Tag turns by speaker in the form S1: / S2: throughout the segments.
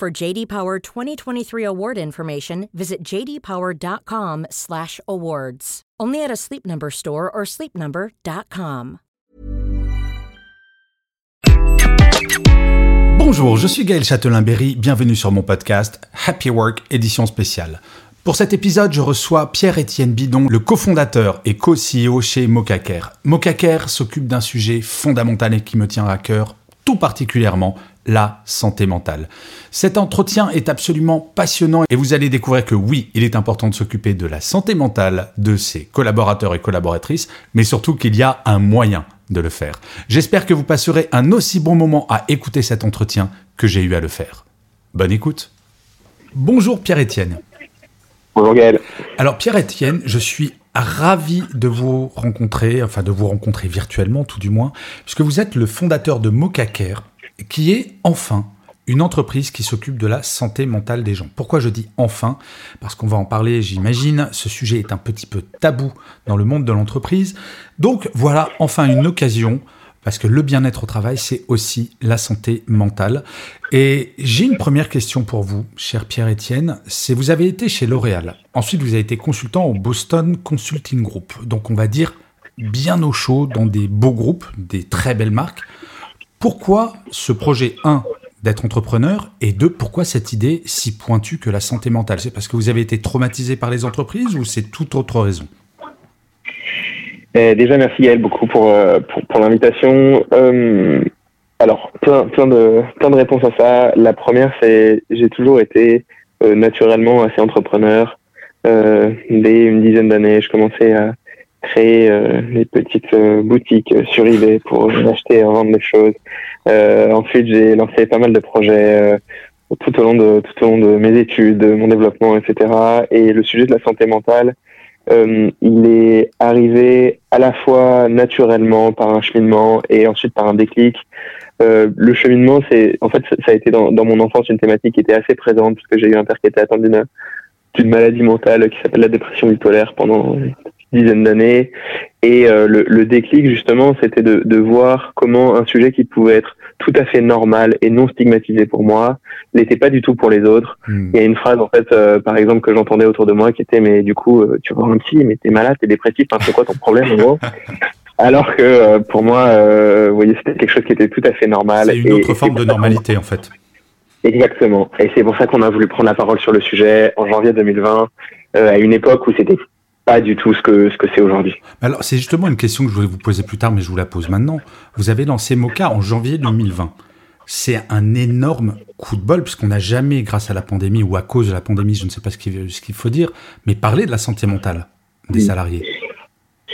S1: For JD Power 2023 award information, visit jdpower.com/awards. Only at a Sleep Number store or sleepnumber.com.
S2: Bonjour, je suis Gaël Châtelain-Berry, bienvenue sur mon podcast Happy Work édition spéciale. Pour cet épisode, je reçois Pierre-Étienne Bidon, le cofondateur et co-CEO chez Mocaker. Mocaker s'occupe d'un sujet fondamental et qui me tient à cœur, tout particulièrement la santé mentale. Cet entretien est absolument passionnant et vous allez découvrir que oui, il est important de s'occuper de la santé mentale de ses collaborateurs et collaboratrices, mais surtout qu'il y a un moyen de le faire. J'espère que vous passerez un aussi bon moment à écouter cet entretien que j'ai eu à le faire. Bonne écoute. Bonjour Pierre-Étienne.
S3: Bonjour Gaël.
S2: Alors Pierre-Étienne, je suis ravi de vous rencontrer, enfin de vous rencontrer virtuellement tout du moins, puisque vous êtes le fondateur de Mocaker, qui est enfin une entreprise qui s'occupe de la santé mentale des gens. Pourquoi je dis enfin? Parce qu'on va en parler, j'imagine. Ce sujet est un petit peu tabou dans le monde de l'entreprise. Donc voilà enfin une occasion, parce que le bien-être au travail, c'est aussi la santé mentale. Et j'ai une première question pour vous, cher Pierre-Étienne. C'est vous avez été chez L'Oréal. Ensuite, vous avez été consultant au Boston Consulting Group. Donc on va dire bien au chaud dans des beaux groupes, des très belles marques. Pourquoi ce projet 1 d'être entrepreneur et 2 pourquoi cette idée si pointue que la santé mentale? C'est parce que vous avez été traumatisé par les entreprises ou c'est toute autre raison?
S3: Eh, Déjà, merci Gaël beaucoup pour, euh, pour, l'invitation. Euh, alors, plein, plein, de, plein de réponses à ça. La première, c'est j'ai toujours été euh, naturellement assez entrepreneur. dès une dizaine d'années, je commençais à créer des petites boutiques sur eBay pour acheter et vendre des choses. Euh, ensuite, j'ai lancé pas mal de projets euh, tout au long de tout au long de mes études, mon développement, etc. Et le sujet de la santé mentale, euh, il est arrivé à la fois naturellement par un cheminement et ensuite par un déclic. Euh, le cheminement, c'est en fait ça a été dans, dans, mon enfance une thématique qui était assez présente parce que j'ai eu un père qui était atteint d'une d'une maladie mentale qui s'appelle la dépression bipolaire pendant dizaine d'années. Et euh, le, le, déclic, justement, c'était de, de, voir comment un sujet qui pouvait être tout à fait normal et non stigmatisé pour moi n'était pas du tout pour les autres. Hmm. Il y a une phrase, en fait, euh, par exemple, que j'entendais autour de moi qui était, mais du coup, euh, tu vois un psy, mais t'es malade, t'es dépressif, enfin, c'est quoi ton problème, en gros? Alors que pour moi, vous voyez, c'était quelque chose qui était tout à fait normal.
S2: C'est une autre forme de normalité, en fait.
S3: Exactement. Et c'est pour ça qu'on a voulu prendre la parole sur le sujet en janvier 2020, à une époque où c'était pas du tout ce que ce que c'est aujourd'hui.
S2: Alors c'est justement une question que je voulais vous poser plus tard, mais je vous la pose maintenant. Vous avez lancé Mocha en janvier 2020. C'est un énorme coup de bol puisqu'on n'a jamais, grâce à la pandémie ou à cause de la pandémie, je ne sais pas ce qu'il faut dire, mais parler de la santé mentale des salariés.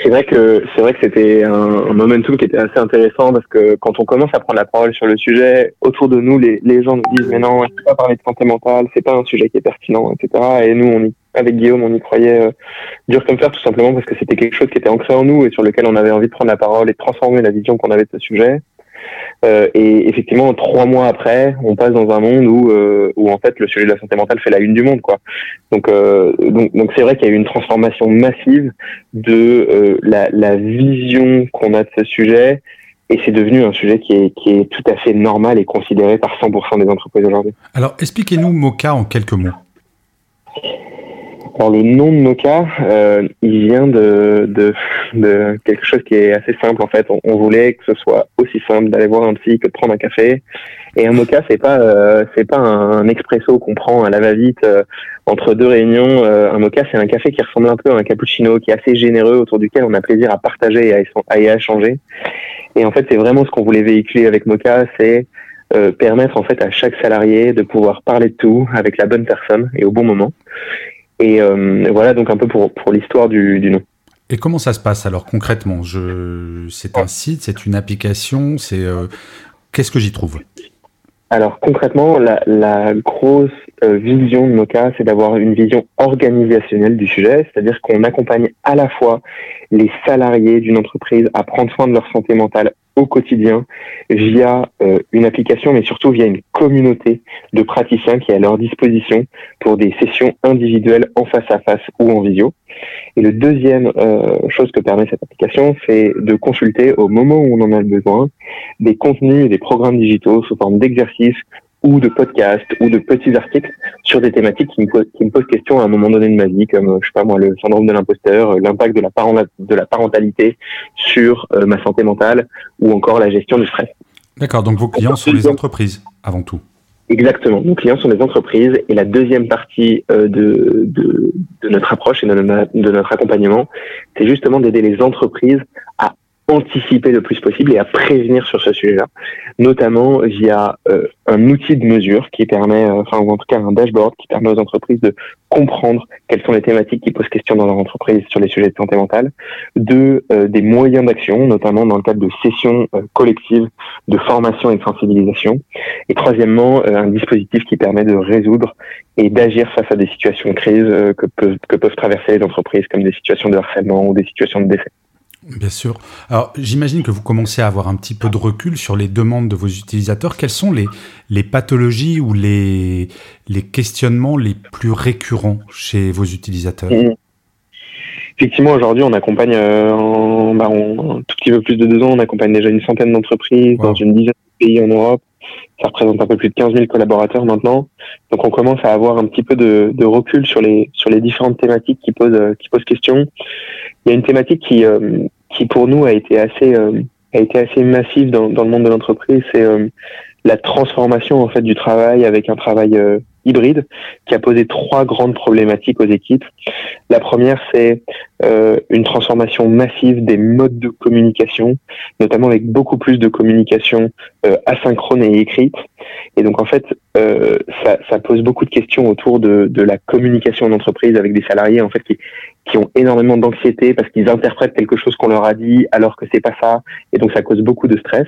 S3: C'est vrai que c'est vrai que c'était un, un, momentum qui était assez intéressant parce que quand on commence à prendre la parole sur le sujet, autour de nous, les, les gens nous disent mais non, il faut pas parler de santé mentale, c'est pas un sujet qui est pertinent, etc. Et nous, on y avec Guillaume, on y croyait euh, dur comme fer, tout simplement parce que c'était quelque chose qui était ancré en nous et sur lequel on avait envie de prendre la parole et de transformer la vision qu'on avait de ce sujet. Euh, et effectivement, trois mois après, on passe dans un monde où, euh, où en fait le sujet de la santé mentale fait la une du monde, quoi. Donc, donc, c'est vrai qu'il y a eu une transformation massive de la, la vision qu'on a de ce sujet, et c'est devenu un sujet qui est, qui est tout à fait normal et considéré par 100% des entreprises aujourd'hui.
S2: Alors, expliquez-nous Mocha en quelques mots.
S3: Alors le nom de Mocha, euh, il vient de, de, de, quelque chose qui est assez simple en fait. On, voulait que ce soit aussi simple d'aller voir un psy que de prendre un café. Et un Mocha, c'est pas euh, c'est pas un, expresso qu'on prend à la va-vite euh, entre deux réunions. Euh, un Mocha, c'est un café qui ressemble un peu à un cappuccino, qui est assez généreux, autour duquel on a plaisir à partager et à, à échanger. Et en fait, c'est vraiment ce qu'on voulait véhiculer avec Mocha, c'est euh, permettre en fait à chaque salarié de pouvoir parler de tout avec la bonne personne et au bon moment. Et euh, voilà donc un peu pour, pour l'histoire du, du, nom.
S2: Et comment ça se passe alors concrètement? Je... C'est un site, c'est une application, c'est... Euh... Qu'est-ce que j'y trouve?
S3: Alors concrètement, la, la grosse euh, vision de Moka, c'est d'avoir une vision organisationnelle du sujet, c'est-à-dire qu'on accompagne à la fois les salariés d'une entreprise à prendre soin de leur santé mentale au quotidien via euh, une application, mais surtout via une communauté de praticiens qui est à leur disposition pour des sessions individuelles en face à face ou en visio. Et le deuxième euh, chose que permet cette application, c'est de consulter au moment où on en a besoin des contenus et des programmes digitaux sous forme d'exercices ou de podcasts ou de petits articles sur des thématiques qui me, posent, qui me posent question à un moment donné de ma vie, comme je sais pas moi le syndrome de l'imposteur, euh, l'impact de la, de la parentalité sur euh, ma santé mentale ou encore la gestion du stress.
S2: D'accord, donc vos clients sont les entreprises avant tout.
S3: Exactement. Nos clients sont les entreprises et la deuxième partie euh, de, de, de, notre approche et de notre accompagnement, c'est justement d'aider les entreprises à anticiper le plus possible et à prévenir sur ce sujet-là, notamment via euh, un outil de mesure qui permet, euh, enfin en tout cas un dashboard qui permet aux entreprises de comprendre quelles sont les thématiques qui posent question dans leur entreprise sur les sujets de santé mentale, de euh, des moyens d'action, notamment dans le cadre de sessions collectives de formation et de sensibilisation, et troisièmement un dispositif qui permet de résoudre et d'agir face à des situations de crise que, peuvent, que peuvent traverser les entreprises, comme des situations de harcèlement ou des situations de décès.
S2: Bien sûr. Alors, j'imagine que vous commencez à avoir un petit peu de recul sur les demandes de vos utilisateurs. Quelles sont les, les pathologies ou les, les questionnements les plus récurrents chez vos utilisateurs? Mmh.
S3: Effectivement, aujourd'hui, on accompagne, euh, en, bah, un tout petit peu plus de deux ans, on accompagne déjà une centaine d'entreprises dans une dizaine de pays en Europe. Ça représente un peu plus de 15 000 collaborateurs maintenant. Donc, on commence à avoir un petit peu de, de recul sur les, sur les différentes thématiques qui posent, qui posent question. Il y a une thématique qui, euh, qui pour nous a été assez euh, a été assez massif dans, dans le monde de l'entreprise, c'est euh, la transformation en fait du travail avec un travail euh, hybride qui a posé trois grandes problématiques aux équipes. La première, c'est euh, une transformation massive des modes de communication, notamment avec beaucoup plus de communication euh, asynchrone et écrite. Et donc, en fait, euh, ça, pose beaucoup de questions autour de, de la communication en entreprise avec des salariés en fait qui, qui ont énormément d'anxiété parce qu'ils interprètent quelque chose qu'on leur a dit alors que c'est pas ça. Et donc, ça cause beaucoup de stress.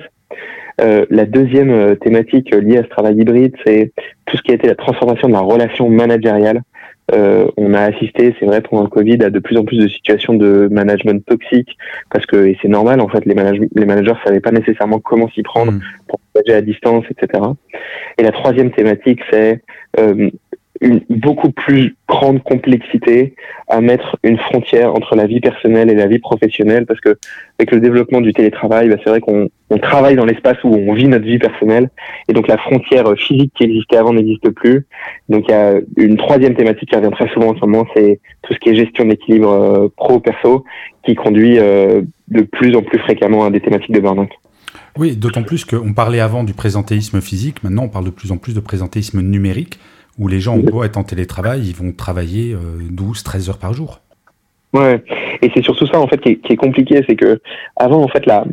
S3: Euh, la deuxième euh, thématique liée à ce travail hybride, c'est tout ce qui a été la transformation de la relation managériale. Euh, on a assisté, c'est vrai, pendant le Covid, à de plus en plus de situations de management toxique, parce que et c'est normal, en fait, les, managers les managers savaient pas nécessairement comment s'y prendre mmh. pour manager à distance, etc. Et la troisième thématique, c'est euh, une beaucoup plus grande complexité à mettre une frontière entre la vie personnelle et la vie professionnelle parce que avec le développement du télétravail, bah, c'est vrai qu'on on travaille dans l'espace où on vit notre vie personnelle et donc la frontière physique qui existait avant n'existe plus. Donc il y a une troisième thématique qui revient très souvent en ce moment, c'est tout ce qui est gestion d'équilibre euh, pro-perso qui conduit euh, de plus en plus fréquemment à des thématiques de burn-out.
S2: Oui, d'autant plus qu'on parlait avant du présentéisme physique, maintenant on parle de plus en plus de présentéisme numérique où les gens, ont beau être en télétravail, ils vont travailler 12, euh, 13 heures par jour.
S3: Ouais, et c'est surtout ça en fait qui est, qui est compliqué, c'est que avant en fait la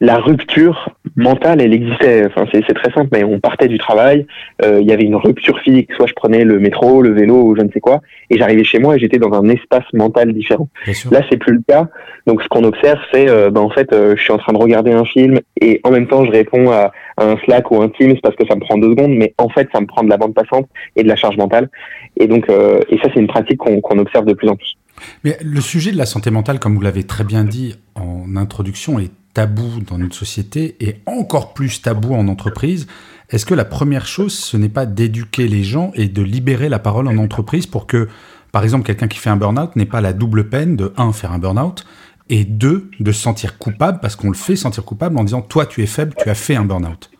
S3: la rupture mentale, elle existait. Enfin, c'est très simple, mais on partait du travail, euh, il y avait une rupture physique. Soit je prenais le métro, le vélo ou je ne sais quoi, et j'arrivais chez moi et j'étais dans un espace mental différent. Là, c'est plus le cas. Donc, ce qu'on observe, c'est, euh, ben, en fait, euh, je suis en train de regarder un film et en même temps, je réponds à, un Slack ou un Teams parce que ça me prend deux secondes, mais en fait, ça me prend de la bande passante et de la charge mentale. Et donc, et ça, c'est une pratique qu'on observe de plus en plus.
S2: Mais le sujet de la santé mentale, comme vous l'avez très bien dit en introduction, est tabou dans notre société et encore plus tabou en entreprise. Est-ce que la première chose, ce n'est pas d'éduquer les gens et de libérer la parole en entreprise pour que, par exemple, quelqu'un qui fait un burn-out n'ait pas la double peine de, un, faire un burn-out, et deux, de se sentir coupable parce qu'on le fait sentir coupable en disant, toi, tu es faible, tu as fait un burn-out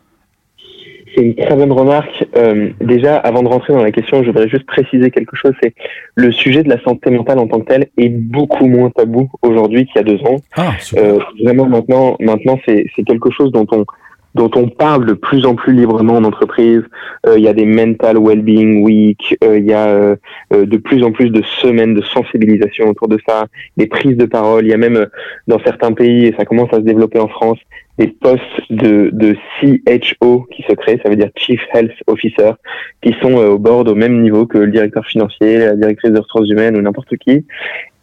S3: c'est une très bonne remarque. Euh, déjà, avant de rentrer dans la question, je voudrais juste préciser quelque chose. C'est le sujet de la santé mentale en tant que tel est beaucoup moins tabou aujourd'hui qu'il y a deux ans. Ah, euh, vraiment, maintenant, maintenant, c'est quelque chose dont on dont on parle de plus en plus librement en entreprise. Euh, il y a des mental well-being week, euh, il y a euh, de plus en plus de semaines de sensibilisation autour de ça, des prises de parole. Il y a même dans certains pays, et ça commence à se développer en France, des postes de, de CHO qui se créent, ça veut dire Chief Health Officer, qui sont au bord au même niveau que le directeur financier, la directrice des ressources humaines ou n'importe qui.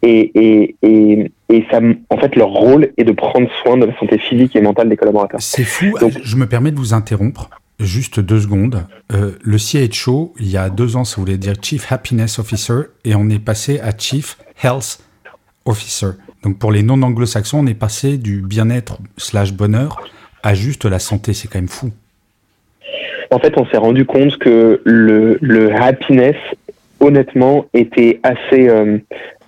S3: Et, et, et, et, ça, en fait, leur rôle est de prendre soin de la santé physique et mentale des collaborateurs.
S2: C'est fou. je me permets de vous interrompre. juste deux secondes. Euh, le CHO, il y a deux ans, ça voulait dire Chief Happiness Officer, et on est passé à Chief Health Officer. Donc pour les non-anglo-saxons, on est passé du bien-être slash bonheur à juste la santé. C'est quand même fou.
S3: En fait, on s'est rendu compte que le, le happiness, honnêtement, était assez, euh,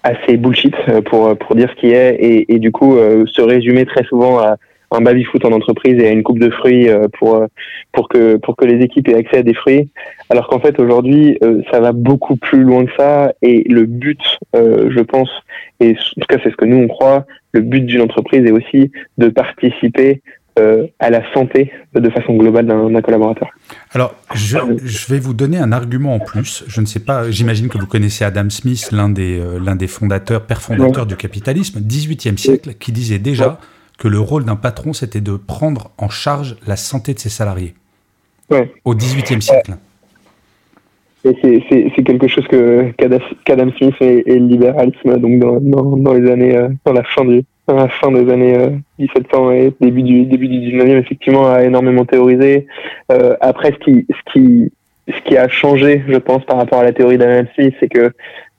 S3: assez bullshit euh, pour, pour dire ce qui est, et, et du coup, se résumait très souvent à un baby-foot en entreprise et à une coupe de fruits euh, pour euh, pour que pour que les équipes aient accès à des fruits. Alors qu'en fait aujourd'hui euh, ça va beaucoup plus loin que ça et le but, je pense, et en tout cas c'est ce que nous on croit, le but d'une entreprise est aussi de participer à la santé de façon globale d'un collaborateur.
S2: Alors, je, je, vais vous donner un argument en plus. Je ne sais pas, j'imagine que vous connaissez Adam Smith, l'un des, l'un des fondateurs, père fondateur du capitalisme, 18e siècle, qui disait déjà que le rôle d'un patron, c'était de prendre en charge la santé de ses salariés. Au XVIIIe siècle.
S3: C'est quelque chose que qu'Adam Smith et, le libéralisme, donc dans, les années, euh, dans la fin du, la fin des années 1700 euh, et début du début du 19e, effectivement, a énormément théorisé. Euh, après, ce qui, ce qui, ce qui a changé, je pense, par rapport à la théorie d'Adam Smith, c'est que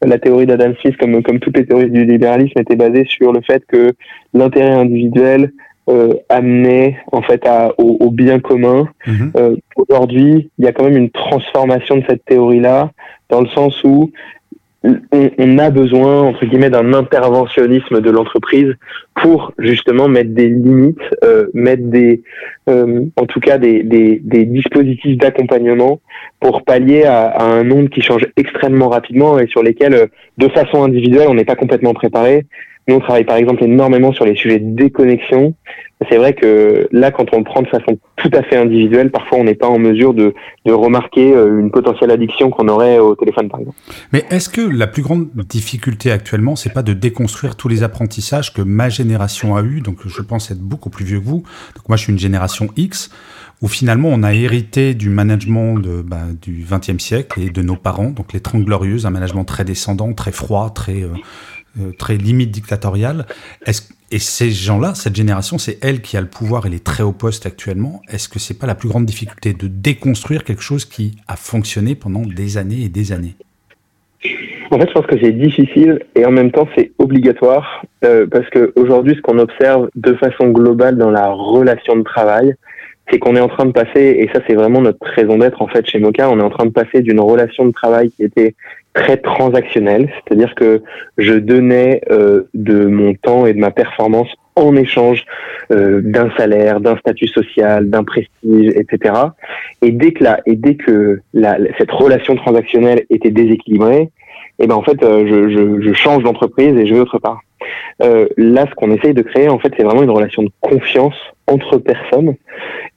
S3: la théorie d'Adam Smith, comme, comme toutes les théories du libéralisme, était basée sur le fait que l'intérêt individuel euh, amenait en fait à, au, bien commun. Mhm. Euh, Aujourd'hui, il y a quand même une transformation de cette théorie-là, dans le sens où on, a besoin, entre guillemets, d'un interventionnisme de l'entreprise pour justement mettre des limites, euh, mettre des, euh, en tout cas des, des, dispositifs d'accompagnement pour pallier à, un monde qui change extrêmement rapidement et sur lesquels, euh, de façon individuelle, on n'est pas complètement préparé. Nous, on travaille par exemple énormément sur les sujets de déconnexion. C'est vrai que là, quand on le prend de façon tout à fait individuelle, parfois on n'est pas en mesure de, de, remarquer euh, une potentielle addiction qu'on aurait au téléphone, par exemple.
S2: Mais est-ce que la plus grande difficulté actuellement, c'est pas de déconstruire tous les apprentissages que ma génération a eu? Donc, je pense être beaucoup plus vieux que vous. Moi, je suis une génération X où finalement on a hérité du management de, bah, du XXe siècle et de nos parents, donc les Trente Glorieuses, un management très descendant, très froid, très euh, euh, très limite dictatoriale. et ces gens-là, cette génération, c'est elle qui a le pouvoir, elle est très au poste actuellement. Est-ce que c'est pas la plus grande difficulté de déconstruire quelque chose qui a fonctionné pendant des années et des années?
S3: En fait, je pense que c'est difficile et en même temps c'est obligatoire euh, parce que aujourd'hui, ce qu'on observe de façon globale dans la relation de travail, c'est qu'on est en train de passer, et ça c'est vraiment notre raison d'être en fait chez Moka, on est en train de passer d'une relation de travail qui était très transactionnelle, c'est-à-dire que je donnais euh, de mon temps et de ma performance en échange euh, d'un salaire, d'un statut social, d'un prestige, etc. Et dès que la, et dès que la, cette relation transactionnelle était déséquilibrée, et eh ben en fait euh, je, je, je change d'entreprise et je vais autre part. Euh, là, ce qu'on essaye de créer, en fait, c'est vraiment une relation de confiance entre personnes.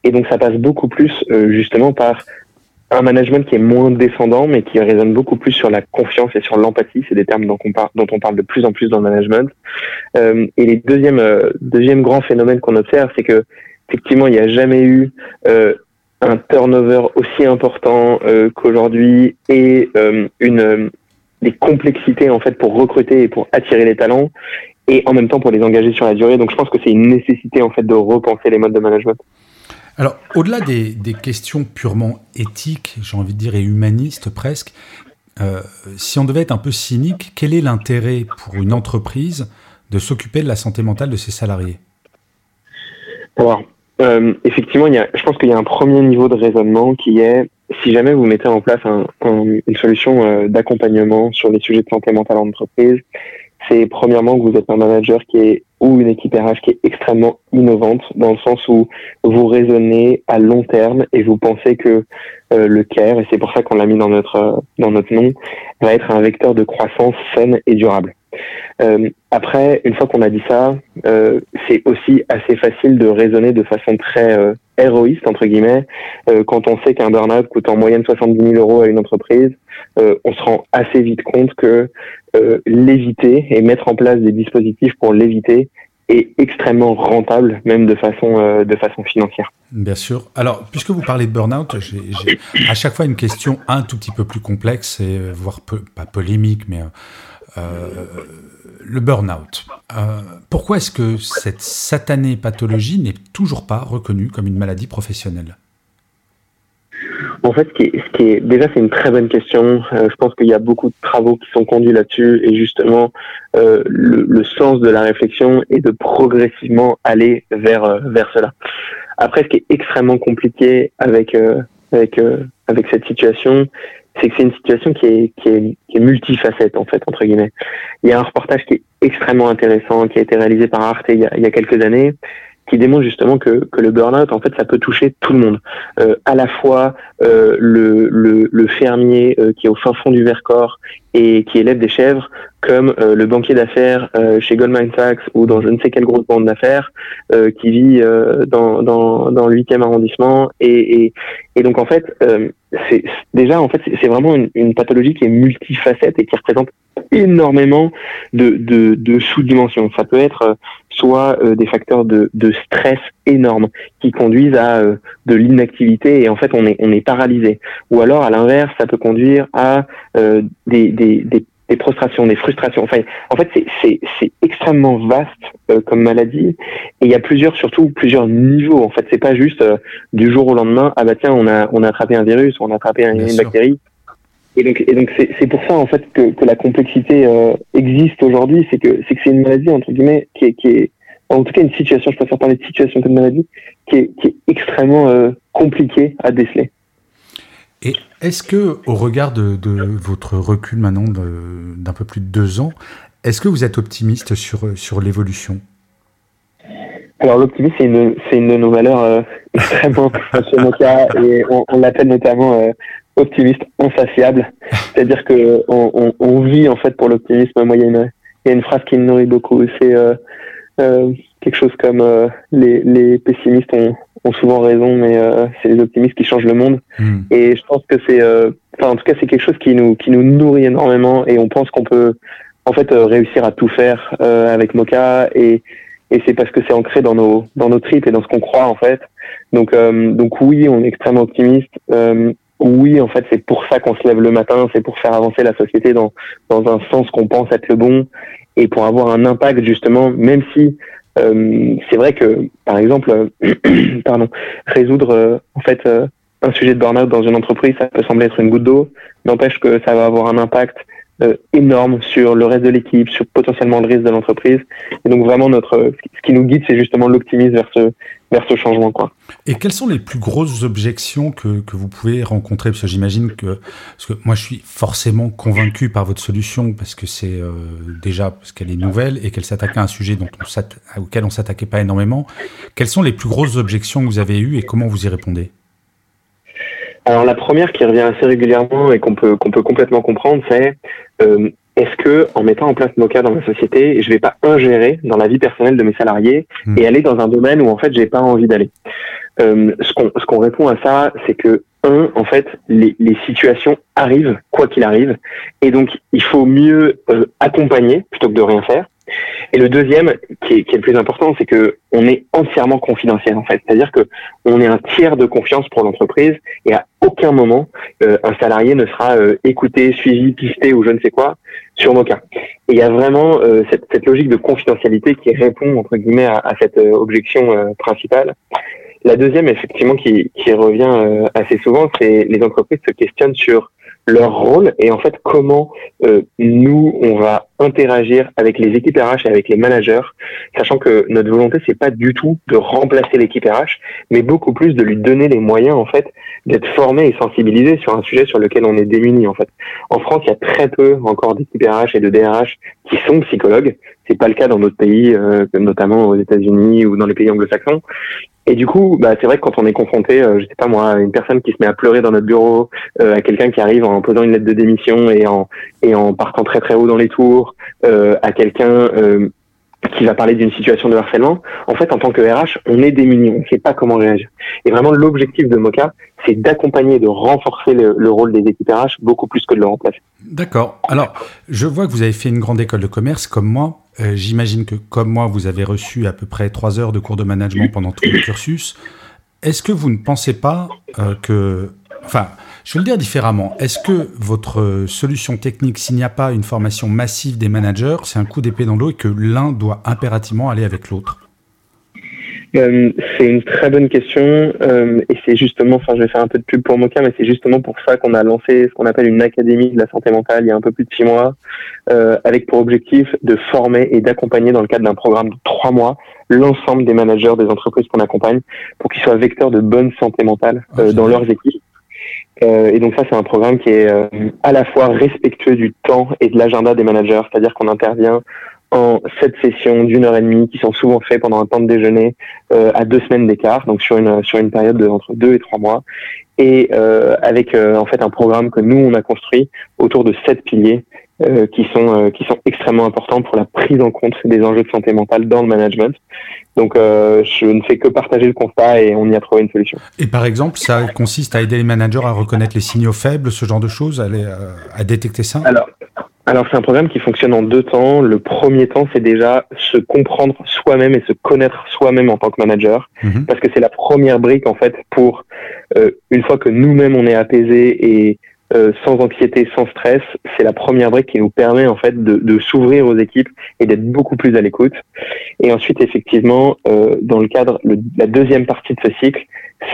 S3: Et donc, ça passe beaucoup plus euh, justement par un management qui est moins descendant, mais qui résonne beaucoup plus sur la confiance et sur l'empathie. C'est des termes dont on, parle, de plus en plus dans le management. Euh, et les deuxième, euh, deuxième grand phénomène qu'on observe, c'est que effectivement, il n'y a jamais eu euh, un turnover aussi important qu'aujourd'hui et une des complexités en fait pour recruter et pour attirer les talents et en même temps pour les engager sur la durée. Donc je pense que c'est une nécessité en fait de repenser les modes de management.
S2: Alors, au-delà des, questions purement éthiques, j'ai envie de dire, et humanistes presque, euh, si on devait être un peu cynique, quel est l'intérêt pour une entreprise de s'occuper de la santé mentale de ses salariés?
S3: Alors, euh, effectivement, il y a, je pense qu'il y a un premier niveau de raisonnement qui est si jamais vous mettez en place une solution euh, d'accompagnement sur les sujets de santé mentale en entreprise, c'est premièrement que vous êtes un manager qui est ou une équipe RH qui est extrêmement innovante dans le sens où vous raisonnez à long terme et vous pensez que euh, le CARE, et c'est pour ça qu'on l'a mis dans notre dans notre nom, va être un vecteur de croissance saine et durable. Euh, après, une fois qu'on a dit ça, euh, c'est aussi assez facile de raisonner de façon très euh, héroïste, entre guillemets. Euh, quand on sait qu'un burn-out coûte en moyenne 70 000 euros à une entreprise, euh, on se rend assez vite compte que l'éviter et mettre en place des dispositifs pour l'éviter est extrêmement rentable, même de façon, de façon financière.
S2: Bien sûr. Alors, puisque vous parlez de burn-out, j'ai à chaque fois une question un tout petit peu plus complexe, et voire peu, pas polémique, mais euh, le burn-out. Euh, pourquoi est-ce que cette satanée pathologie n'est toujours pas reconnue comme une maladie professionnelle?
S3: En fait, ce qui est, ce qui est déjà, c'est une très bonne question. Euh, je pense qu'il y a beaucoup de travaux qui sont conduits là-dessus, et justement, euh, le, le, sens de la réflexion est de progressivement aller vers euh, vers cela. Après, ce qui est extrêmement compliqué avec euh, avec avec cette situation, c'est que c'est une situation qui est, qui est, qui est multifacette en fait entre guillemets. Il y a un reportage qui est extrêmement intéressant qui a été réalisé par Arte il y a, il y a quelques années qui démontre justement que, que le burn-out, en fait, ça peut toucher tout le monde. Euh, à la fois euh, le, le, le, fermier euh, qui est au fin fond du Vercors et qui élève des chèvres, comme euh, le banquier d'affaires euh, chez Goldman Sachs ou dans je ne sais quelle grosse banque d'affaires euh, qui vit dans, dans, dans le 8e arrondissement. Et, et, et, donc, en fait, c'est déjà, en fait, c'est vraiment une, une, pathologie qui est multifacette et qui représente énormément de, de, de sous-dimensions. Ça peut être soit des facteurs de, de stress énormes qui conduisent à de l'inactivité et en fait on est on est paralysé. Ou alors à l'inverse, ça peut conduire à des, des, des des prostrations, des frustrations. Enfin, en fait, c'est extrêmement vaste euh, comme maladie et il y a plusieurs, surtout plusieurs niveaux. En fait, c'est pas juste euh, du jour au lendemain. Ah bah tiens, on a on a attrapé un virus, on a attrapé une bactérie. Et donc, et donc c'est pour ça en fait que, que la complexité euh, existe aujourd'hui. C'est que c'est que c'est une maladie entre guillemets qui est, qui est en tout cas une situation. Je préfère parler de situation que de maladie qui est, qui est extrêmement compliquée à déceler.
S2: Et est-ce que, au regard de, votre recul maintenant d'un peu plus de deux ans, est-ce que vous êtes optimiste sur, sur l'évolution?
S3: Alors l'optimisme, c'est une, de nos valeurs euh, extrêmement Moka et on, on l'appelle notamment euh, optimiste insatiable. C'est-à-dire que on, on, vit en fait pour l'optimisme. Moi, il y, a une, il y a une phrase qui me nourrit beaucoup. C'est euh, euh quelque chose comme les, les pessimistes ont, ont souvent raison, mais euh, c'est les optimistes qui changent le monde. Hmm. Et je pense que c'est, euh, enfin en tout cas, c'est quelque chose qui nous qui nous nourrit énormément, et on pense qu'on peut en fait euh, réussir à tout faire avec Mocha, et et c'est parce que c'est ancré dans nos dans nos tripes et dans ce qu'on croit en fait. Donc donc oui, on est extrêmement optimiste. Oui, en fait, c'est pour ça qu'on se lève le matin, c'est pour faire avancer la société dans dans un sens qu'on pense être le bon et pour avoir un impact justement, même si euh, c'est vrai que, par exemple, pardon, résoudre euh, en fait euh, un sujet de burn-out dans une entreprise, ça peut sembler être une goutte d'eau, n'empêche que ça va avoir un impact énorme sur le reste de l'équipe, sur potentiellement le risque de l'entreprise. Et donc vraiment notre, ce qui nous guide, c'est justement l'optimisme vers ce, vers ce changement. Quoi.
S2: Et quelles sont les plus grosses objections que, que vous pouvez rencontrer? Parce que j'imagine que, parce que moi je suis forcément convaincu par votre solution, parce que c'est euh, déjà parce qu'elle est nouvelle et qu'elle s'attaque à un sujet dont on auquel on s'attaquait pas énormément. Quelles sont les plus grosses objections que vous avez eues et comment vous y répondez?
S3: Alors la première qui revient assez régulièrement et qu'on peut qu'on peut complètement comprendre, c'est euh, est-ce que en mettant en place Mocha dans ma société, je vais pas ingérer dans la vie personnelle de mes salariés hmm. et aller dans un domaine où en fait j'ai pas envie d'aller euh, Ce qu'on ce qu'on répond à ça, c'est que un, en fait, les, les situations arrivent quoi qu'il arrive, et donc il faut mieux euh, accompagner plutôt que de rien faire. Et le deuxième, qui est, qui est le plus important, c'est que on est entièrement confidentiel en fait. C'est-à-dire que on est un tiers de confiance pour l'entreprise et à aucun moment euh, un salarié ne sera euh, écouté, suivi, pisté ou je ne sais quoi sur cas. Et il y a vraiment euh, cette, cette, logique de confidentialité qui répond entre guillemets à, à cette objection principale. La deuxième, effectivement, qui, qui revient assez souvent, c'est les entreprises se questionnent sur leur rôle et en fait comment euh, nous on va interagir avec les équipes RH et avec les managers, sachant que notre volonté c'est pas du tout de remplacer l'équipe RH, mais beaucoup plus de lui donner les moyens en fait d'être formé et sensibilisé sur un sujet sur lequel on est démuni en fait. En France, il y a très peu encore d'équipes RH et de DRH qui sont psychologues. C'est pas le cas dans d'autres pays, euh, notamment aux États-Unis ou dans les pays anglo-saxons. Et du coup, bah, c'est vrai que quand on est confronté, euh, je sais pas moi, à une personne qui se met à pleurer dans notre bureau, euh, à quelqu'un qui arrive en posant une lettre de démission et en et en partant très très haut dans les tours, euh, à quelqu'un euh, qui va parler d'une situation de harcèlement, en fait, en tant que RH, on est démuni, on ne sait pas comment réagir. Et vraiment, l'objectif de Mocha, c'est d'accompagner, de renforcer le, le, rôle des équipes RH beaucoup plus que de le remplacer.
S2: D'accord. Alors, je vois que vous avez fait une grande école de commerce comme moi. Euh, J'imagine que, comme moi, vous avez reçu à peu près trois heures de cours de management pendant tout le cursus. Est-ce que vous ne pensez pas que... Enfin, je vais le dire différemment. Est-ce que votre solution technique, s'il n'y a pas une formation massive des managers, c'est un coup d'épée dans l'eau et que l'un doit impérativement aller avec l'autre?
S3: Euh, c'est une très bonne question euh, et c'est justement, enfin je vais faire un peu de pub pour Moka, mais c'est justement pour ça qu'on a lancé ce qu'on appelle une académie de la santé mentale il y a un peu plus de six mois, euh, avec pour objectif de former et d'accompagner dans le cadre d'un programme de trois mois l'ensemble des managers des entreprises qu'on accompagne pour qu'ils soient vecteurs de bonne santé mentale dans leurs équipes. Et donc ça, c'est un programme qui est à la fois respectueux du temps et de l'agenda des managers, c'est-à-dire qu'on intervient en sept sessions d'une heure et demie qui sont souvent faites pendant un temps de déjeuner euh, à deux semaines d'écart, donc sur une sur une période de entre deux et trois mois, et euh, avec euh, en fait un programme que nous on a construit autour de sept piliers qui sont qui sont extrêmement importants pour la prise en compte des enjeux de santé mentale dans le management. Donc je ne fais que partager le constat et on y a trouvé une solution.
S2: Et par exemple, ça consiste à aider les managers à reconnaître les signaux faibles, ce genre de choses, à, à détecter ça?
S3: Alors alors c'est un programme qui fonctionne en deux temps. Le premier temps, c'est déjà se comprendre soi-même et se connaître soi-même en tant que manager, mhm. parce que c'est la première brique en fait pour euh, une fois que nous-mêmes on est apaisé et euh, sans anxiété, sans stress, c'est la première brique qui nous permet en fait de, de s'ouvrir aux équipes et d'être beaucoup plus à l'écoute. Et ensuite, effectivement, euh, dans le cadre, le, la deuxième partie de ce cycle,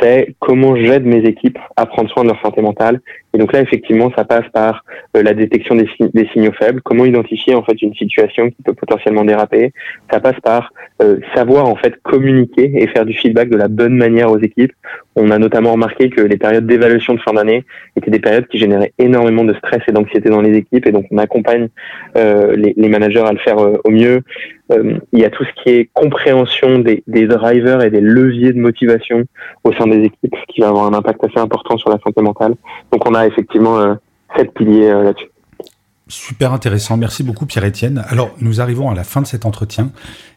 S3: c'est comment j'aide mes équipes à prendre soin de leur santé mentale. Et donc là, effectivement, ça passe par euh, la détection des, signaux faibles, comment identifier en fait une situation qui peut potentiellement déraper. Ça passe par euh, savoir en fait communiquer et faire du feedback de la bonne manière aux équipes. On a notamment remarqué que les périodes d'évaluation de fin d'année étaient des périodes qui généraient énormément de stress et d'anxiété dans les équipes, et donc on accompagne euh, les, managers à le faire au mieux. il y a tout ce qui est compréhension des, des drivers et des leviers de motivation au sein des équipes, qui va avoir un impact assez important sur la santé mentale. Donc on a effectivement euh, sept piliers euh, là-dessus.
S2: Super intéressant, merci beaucoup Pierre-Étienne. Alors nous arrivons à la fin de cet entretien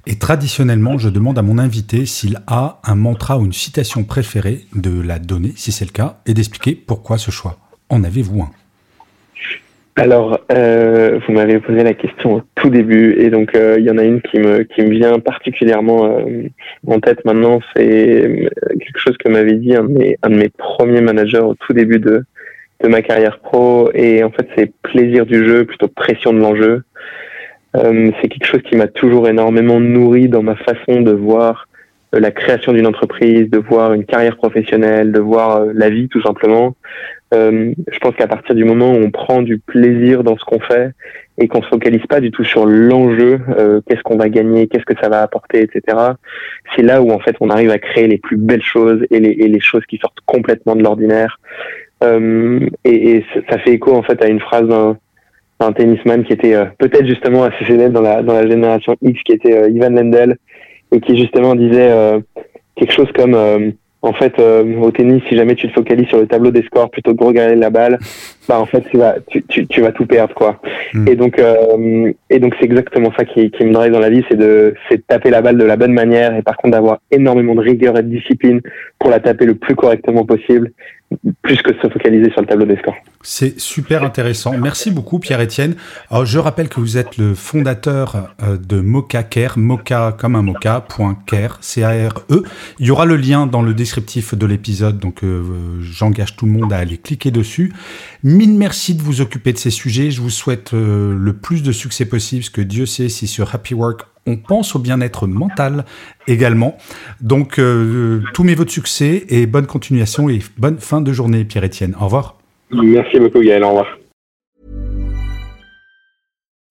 S2: et traditionnellement je demande à mon invité s'il a un mantra ou une citation préférée de la donner, si c'est le cas, et d'expliquer pourquoi ce choix. En avez-vous un?
S3: Alors, euh, vous m'avez posé la question au tout début, et donc il y en a une qui me qui me vient particulièrement en tête maintenant. C'est quelque chose que m'avait dit un de mes premiers managers au tout début de de ma carrière pro et en fait c'est plaisir du jeu plutôt pression de l'enjeu. Euh, c'est quelque chose qui m'a toujours énormément nourri dans ma façon de voir euh, la création d'une entreprise, de voir une carrière professionnelle, de voir euh, la vie tout simplement. Euh, je pense qu'à partir du moment où on prend du plaisir dans ce qu'on fait et qu'on se focalise pas du tout sur l'enjeu, euh, qu'est-ce qu'on va gagner, qu'est-ce que ça va apporter, etc. C'est là où en fait on arrive à créer les plus belles choses et les, et les choses qui sortent complètement de l'ordinaire. Euh, et, et, ça fait écho en fait à une phrase d'un, tennisman qui était euh, peut-être justement assez célèbre dans la, dans la génération X, qui était euh, Ivan Lendl, et qui justement disait quelque chose comme en fait, au tennis, si jamais tu te focalises sur le tableau des scores plutôt que de regarder la balle, bah en fait, tu vas, tu, tu, tu vas tout perdre, quoi. Hmm. Et donc, euh, et donc c'est exactement ça qui, qui me drive dans la vie, c'est de, c'est de taper la balle de la bonne manière et par contre d'avoir énormément de rigueur et de discipline pour la taper le plus correctement possible plus que de se focaliser sur le tableau des scores.
S2: C'est super intéressant. Merci beaucoup, Pierre-Etienne. Alors, je rappelle que vous êtes le fondateur euh, de Mocha Care, mocha comme un mocha.care, C-A-R-E. Il y aura le lien dans le descriptif de l'épisode, donc euh, j'engage tout le monde à aller cliquer dessus. Mille merci de vous occuper de ces sujets. Je vous souhaite euh, le plus de succès possible, parce que Dieu sait si sur Happy Work, on pense au bien-être mental également. Donc, euh, tous mes voeux de succès et bonne continuation et bonne fin de journée, Pierre-Etienne. Au revoir.
S3: Merci beaucoup, Gaël. Au revoir.